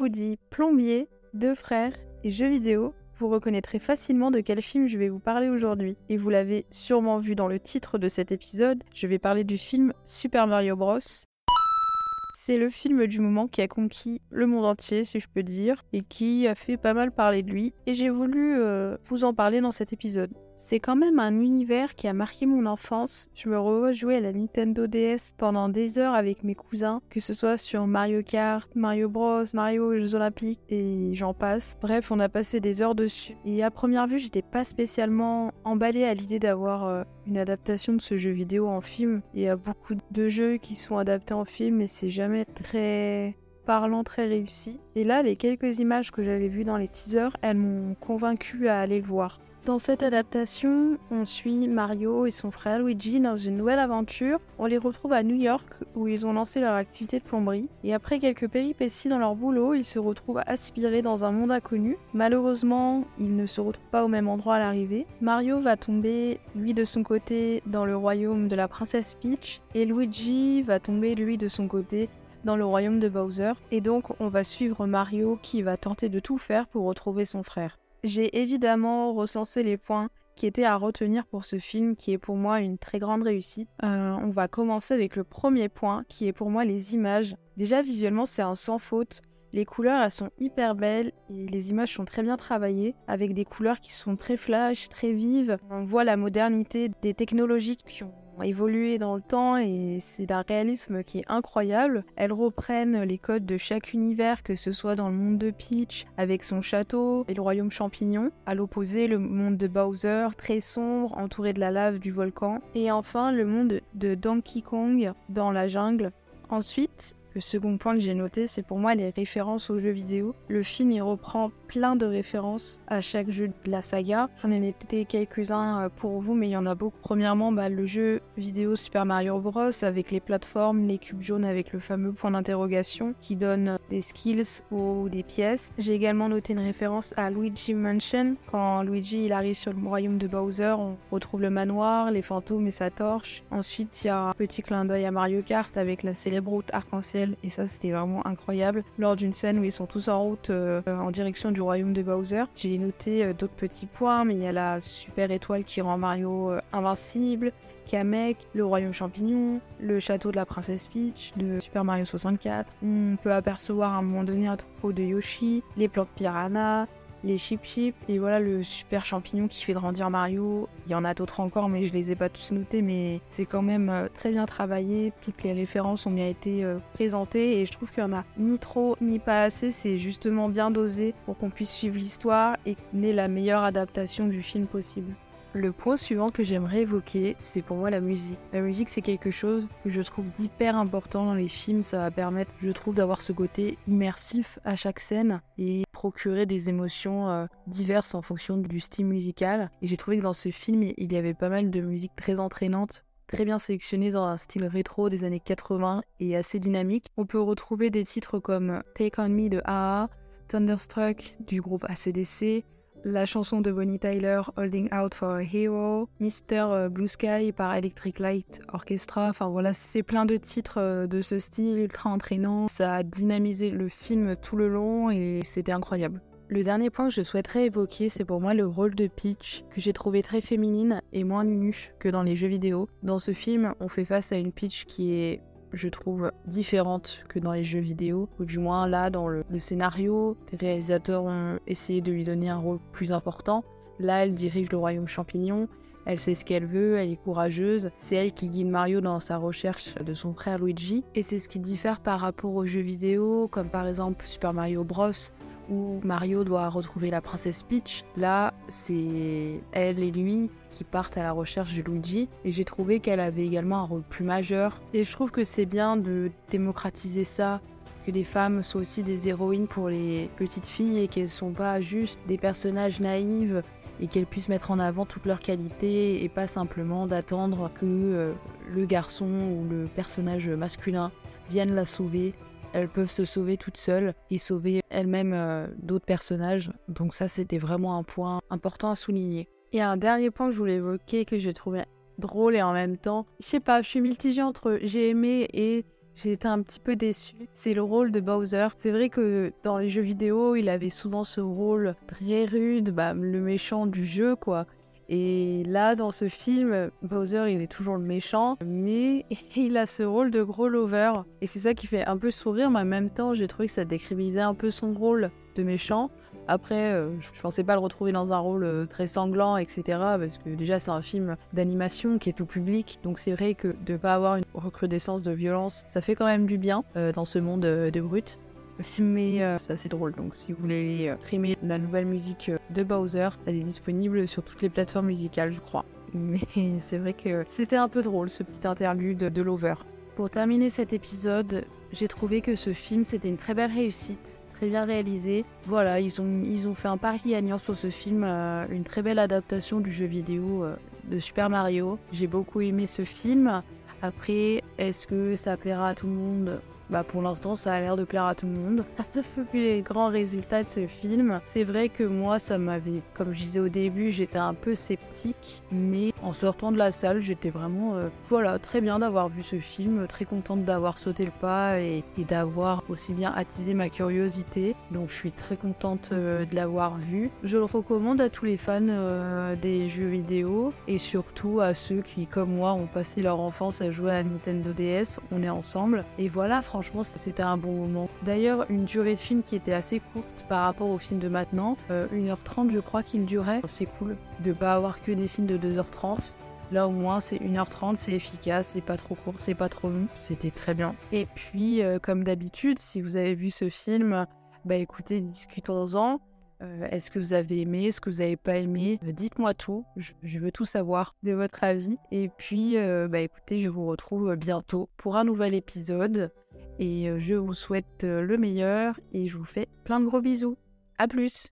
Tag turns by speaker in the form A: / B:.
A: vous plombier, deux frères et jeux vidéo, vous reconnaîtrez facilement de quel film je vais vous parler aujourd'hui. Et vous l'avez sûrement vu dans le titre de cet épisode, je vais parler du film Super Mario Bros. C'est le film du moment qui a conquis le monde entier, si je peux dire, et qui a fait pas mal parler de lui. Et j'ai voulu euh, vous en parler dans cet épisode. C'est quand même un univers qui a marqué mon enfance. Je me revois jouer à la Nintendo DS pendant des heures avec mes cousins, que ce soit sur Mario Kart, Mario Bros, Mario Jeux Olympiques et j'en passe. Bref, on a passé des heures dessus. Et à première vue, j'étais pas spécialement emballée à l'idée d'avoir euh, une adaptation de ce jeu vidéo en film. Il y a beaucoup de jeux qui sont adaptés en film, mais c'est jamais très parlant, très réussi. Et là, les quelques images que j'avais vues dans les teasers, elles m'ont convaincu à aller le voir. Dans cette adaptation, on suit Mario et son frère Luigi dans une nouvelle aventure. On les retrouve à New York où ils ont lancé leur activité de plomberie. Et après quelques péripéties dans leur boulot, ils se retrouvent aspirés dans un monde inconnu. Malheureusement, ils ne se retrouvent pas au même endroit à l'arrivée. Mario va tomber, lui de son côté, dans le royaume de la princesse Peach. Et Luigi va tomber, lui de son côté, dans le royaume de Bowser. Et donc, on va suivre Mario qui va tenter de tout faire pour retrouver son frère. J'ai évidemment recensé les points qui étaient à retenir pour ce film, qui est pour moi une très grande réussite. Euh, on va commencer avec le premier point, qui est pour moi les images. Déjà visuellement, c'est un sans faute. Les couleurs, elles sont hyper belles et les images sont très bien travaillées avec des couleurs qui sont très flash, très vives. On voit la modernité des technologies qui ont évolué dans le temps et c'est d'un réalisme qui est incroyable. Elles reprennent les codes de chaque univers, que ce soit dans le monde de Peach avec son château et le royaume champignon, à l'opposé le monde de Bowser, très sombre, entouré de la lave du volcan, et enfin le monde de Donkey Kong dans la jungle. Ensuite, le second point que j'ai noté, c'est pour moi les références aux jeux vidéo. Le film, il reprend plein de références à chaque jeu de la saga. J'en ai noté quelques-uns euh, pour vous, mais il y en a beaucoup. Premièrement, bah, le jeu vidéo Super Mario Bros. avec les plateformes, les cubes jaunes avec le fameux point d'interrogation qui donne des skills ou des pièces. J'ai également noté une référence à Luigi Mansion. Quand Luigi il arrive sur le royaume de Bowser, on retrouve le manoir, les fantômes et sa torche. Ensuite, il y a un petit clin d'œil à Mario Kart avec la célèbre route arc-en-ciel et ça c'était vraiment incroyable. Lors d'une scène où ils sont tous en route euh, en direction du royaume de Bowser, j'ai noté euh, d'autres petits points, mais il y a la super étoile qui rend Mario euh, invincible, Kamek, le royaume champignon, le château de la princesse Peach de Super Mario 64. On peut apercevoir à un moment donné un troupeau de Yoshi, les plantes piranha, les Chip Chip et voilà le super champignon qui fait grandir Mario. Il y en a d'autres encore mais je les ai pas tous notés mais c'est quand même euh, très bien travaillé. Toutes les références ont bien été euh, présentées et je trouve qu'il y en a ni trop ni pas assez. C'est justement bien dosé pour qu'on puisse suivre l'histoire et qu'on ait la meilleure adaptation du film possible. Le point suivant que j'aimerais évoquer, c'est pour moi la musique. La musique, c'est quelque chose que je trouve d'hyper important dans les films. Ça va permettre, je trouve, d'avoir ce côté immersif à chaque scène et procurer des émotions euh, diverses en fonction du style musical. Et j'ai trouvé que dans ce film, il y avait pas mal de musique très entraînante très bien sélectionnées dans un style rétro des années 80 et assez dynamique. On peut retrouver des titres comme Take On Me de AA, Thunderstruck du groupe ACDC, la chanson de Bonnie Tyler, Holding Out for a Hero, Mr. Euh, Blue Sky par Electric Light Orchestra. Enfin voilà, c'est plein de titres euh, de ce style ultra entraînant. Ça a dynamisé le film tout le long et c'était incroyable. Le dernier point que je souhaiterais évoquer, c'est pour moi le rôle de Peach, que j'ai trouvé très féminine et moins nunuche que dans les jeux vidéo. Dans ce film, on fait face à une Peach qui est je trouve, différente que dans les jeux vidéo, ou du moins là, dans le, scénario, les réalisateurs ont essayé de lui donner un rôle plus important. Là, elle dirige le royaume champignon, elle sait ce qu'elle veut, elle est courageuse, c'est elle qui guide Mario dans sa recherche de son frère Luigi, et c'est ce qui diffère par rapport aux jeux vidéo, comme par exemple Super Mario Bros, où Mario doit retrouver la princesse Peach. Là, c'est elle et lui qui partent à la recherche de Luigi. Et j'ai trouvé qu'elle avait également un rôle plus majeur. Et je trouve que c'est bien de démocratiser ça que les femmes soient aussi des héroïnes pour les petites filles et qu'elles ne sont pas juste des personnages naïves et qu'elles puissent mettre en avant toutes leurs qualités et pas simplement d'attendre que euh, le garçon ou le personnage masculin vienne la sauver elles peuvent se sauver toutes seules et sauver elles-mêmes euh, d'autres personnages. Donc ça, c'était vraiment un point important à souligner. Et un dernier point que je voulais évoquer, que j'ai trouvé drôle et en même temps, je sais pas, je suis mitigée entre j'ai aimé et j'ai été un petit peu déçue. C'est le rôle de Bowser. C'est vrai que dans les jeux vidéo, il avait souvent ce rôle très rude, bah, le méchant du jeu, quoi. Et là, dans ce film, Bowser, il est toujours le méchant, mais il a ce rôle de gros lover. Et c'est ça qui fait un peu sourire, mais en même temps, j'ai trouvé que ça décrivisait un peu son rôle de méchant. Après, euh, je pensais pas le retrouver dans un rôle euh, très sanglant, etc. Parce que déjà, c'est un film d'animation qui est tout public. Donc c'est vrai que de pas avoir une recrudescence de violence, ça fait quand même du bien euh, dans ce monde de brut. Mais c'est assez drôle. Donc si vous voulez streamer la nouvelle musique de Bowser, elle est disponible sur toutes les plateformes musicales, je crois. Mais c'est vrai que c'était un peu drôle ce petit interlude de Lover. Pour terminer cet épisode, j'ai trouvé que ce film c'était une très belle réussite bien réalisé. Voilà, ils ont, ils ont fait un pari gagnant sur ce film, euh, une très belle adaptation du jeu vidéo euh, de Super Mario. J'ai beaucoup aimé ce film. Après, est-ce que ça plaira à tout le monde? Bah pour l'instant ça a l'air de plaire à tout le monde. Vu les grands résultats de ce film, c'est vrai que moi ça m'avait, comme je disais au début, j'étais un peu sceptique, mais en sortant de la salle j'étais vraiment, euh, voilà, très bien d'avoir vu ce film, très contente d'avoir sauté le pas et, d'avoir aussi bien attisé ma curiosité. Donc je suis très contente euh, de l'avoir vu. Je le recommande à tous les fans euh, des jeux vidéo et surtout à ceux qui, comme moi, ont passé leur enfance à jouer à Nintendo DS. On est ensemble et voilà, franchement franchement, c'était un bon moment. D'ailleurs, une durée de film qui était assez courte par rapport au film de maintenant. 1h30, euh, je crois qu'il durait. C'est cool de pas avoir que des films de 2h30. Là au moins c'est 1h30, c'est efficace, c'est pas trop court, c'est pas trop long, c'était très bien. Et puis euh, comme d'habitude, si vous avez vu ce film, bah écoutez, discutons-en. Euh, est-ce que vous avez aimé Est-ce que vous n'avez pas aimé? Dites-moi tout. Je, veux tout savoir de votre avis. Et puis, bah écoutez, je vous retrouve bientôt pour un nouvel épisode. Et euh, je vous souhaite euh, le meilleur et je vous fais plein de gros bisous. A plus